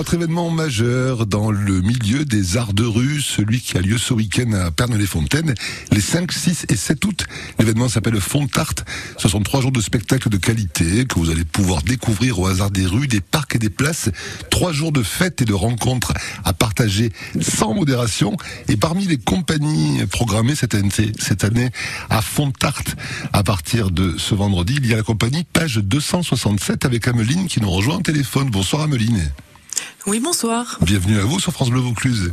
Autre événement majeur dans le milieu des arts de rue, celui qui a lieu ce week-end à Perne-les-Fontaines, les 5, 6 et 7 août. L'événement s'appelle Fontart. Ce sont trois jours de spectacles de qualité que vous allez pouvoir découvrir au hasard des rues, des parcs et des places. Trois jours de fêtes et de rencontres à partager sans modération. Et parmi les compagnies programmées cette année, cette année à Fontart, à partir de ce vendredi, il y a la compagnie Page 267 avec Ameline qui nous rejoint au téléphone. Bonsoir Ameline. Oui, bonsoir. Bienvenue à vous sur France Bleu Vaucluse.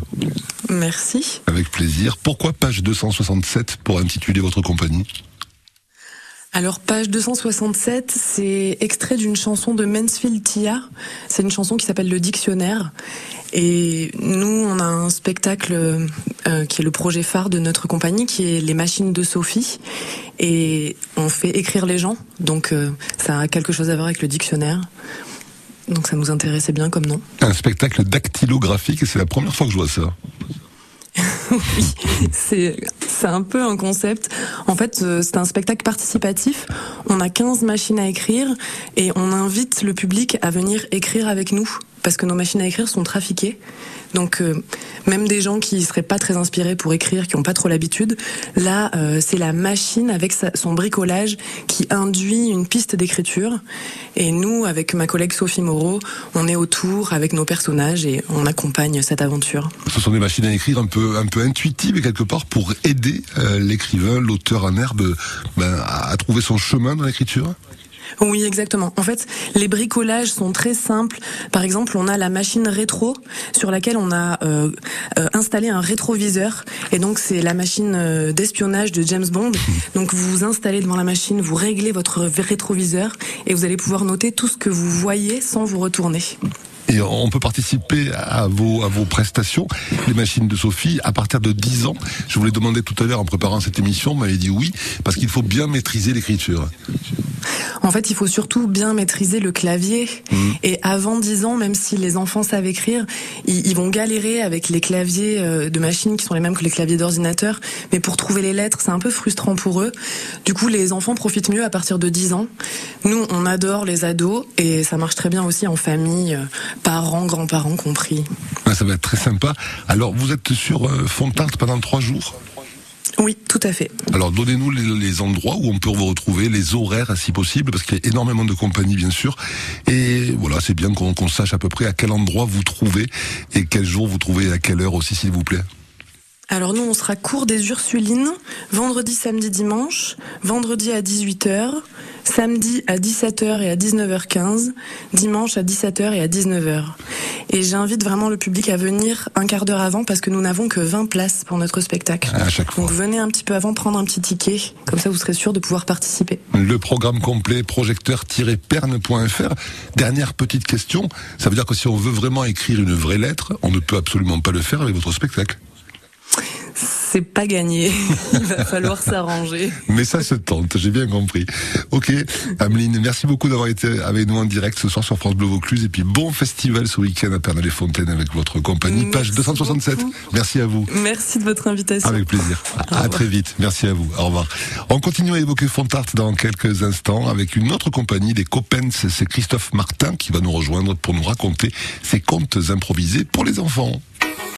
Merci. Avec plaisir. Pourquoi page 267 pour intituler votre compagnie? Alors, page 267, c'est extrait d'une chanson de Mansfield Tia. C'est une chanson qui s'appelle Le Dictionnaire. Et nous, on a un spectacle euh, qui est le projet phare de notre compagnie, qui est Les Machines de Sophie. Et on fait écrire les gens. Donc, euh, ça a quelque chose à voir avec le dictionnaire. Donc ça nous intéressait bien comme nom. Un spectacle dactylographique et c'est la première fois que je vois ça. oui, c'est c'est un peu un concept. En fait, euh, c'est un spectacle participatif. On a 15 machines à écrire et on invite le public à venir écrire avec nous parce que nos machines à écrire sont trafiquées. Donc euh, même des gens qui seraient pas très inspirés pour écrire, qui ont pas trop l'habitude, là euh, c'est la machine avec son bricolage qui induit une piste d'écriture. Et nous, avec ma collègue Sophie Moreau, on est autour avec nos personnages et on accompagne cette aventure. Ce sont des machines à écrire un peu un peu intuitives quelque part pour aider euh, l'écrivain, l'auteur en herbe, ben, à trouver son chemin dans l'écriture? Oui, exactement. En fait, les bricolages sont très simples. Par exemple, on a la machine rétro sur laquelle on a euh, euh, installé un rétroviseur. Et donc, c'est la machine euh, d'espionnage de James Bond. Donc, vous vous installez devant la machine, vous réglez votre rétroviseur et vous allez pouvoir noter tout ce que vous voyez sans vous retourner. Et on peut participer à vos, à vos prestations, les machines de Sophie, à partir de 10 ans. Je vous l'ai demandé tout à l'heure en préparant cette émission, vous m'avez dit oui, parce qu'il faut bien maîtriser l'écriture. En fait, il faut surtout bien maîtriser le clavier. Mmh. Et avant 10 ans, même si les enfants savent écrire, ils, vont galérer avec les claviers euh, de machines qui sont les mêmes que les claviers d'ordinateur. Mais pour trouver les lettres, c'est un peu frustrant pour eux. Du coup, les enfants profitent mieux à partir de 10 ans. Nous, on adore les ados et ça marche très bien aussi en famille, euh, parents, grands-parents compris. ça va être très sympa. Alors, vous êtes sur euh, Fontarte pendant trois jours? Oui, tout à fait. Alors donnez-nous les, endroits où on peut vous retrouver, les horaires si possible, parce qu'il y a énormément de compagnies bien sûr. Et voilà, c'est bien qu'on sache à peu près à quel endroit vous trouvez et quel jour vous trouvez à quelle heure aussi s'il vous plaît. Alors nous, on sera cours des Ursulines, vendredi, samedi, dimanche, vendredi à 18h, samedi à 17h et à 19h15, dimanche à 17h et à 19h. Et j'invite vraiment le public à venir un quart d'heure avant parce que nous n'avons que 20 places pour notre spectacle. À chaque fois. Donc venez un petit peu avant prendre un petit ticket, comme ça vous serez sûr de pouvoir participer. Le programme complet projecteur-perne.fr. Dernière petite question, ça veut dire que si on veut vraiment écrire une vraie lettre, on ne peut absolument pas le faire avec votre spectacle c'est pas gagné. Il va falloir s'arranger. Mais ça se tente, j'ai bien compris. Ok, Ameline, merci beaucoup d'avoir été avec nous en direct ce soir sur France Bleu Vaucluse. Et puis bon festival ce week-end à Pernod-les-Fontaines avec votre compagnie, page 267. Merci à vous. Merci de votre invitation. Avec plaisir. À, très vite. Merci à vous. Au revoir. On continue à évoquer Fontart dans quelques instants avec une autre compagnie, les Coppens. C'est Christophe Martin qui va nous rejoindre pour nous raconter ses contes improvisés pour les enfants.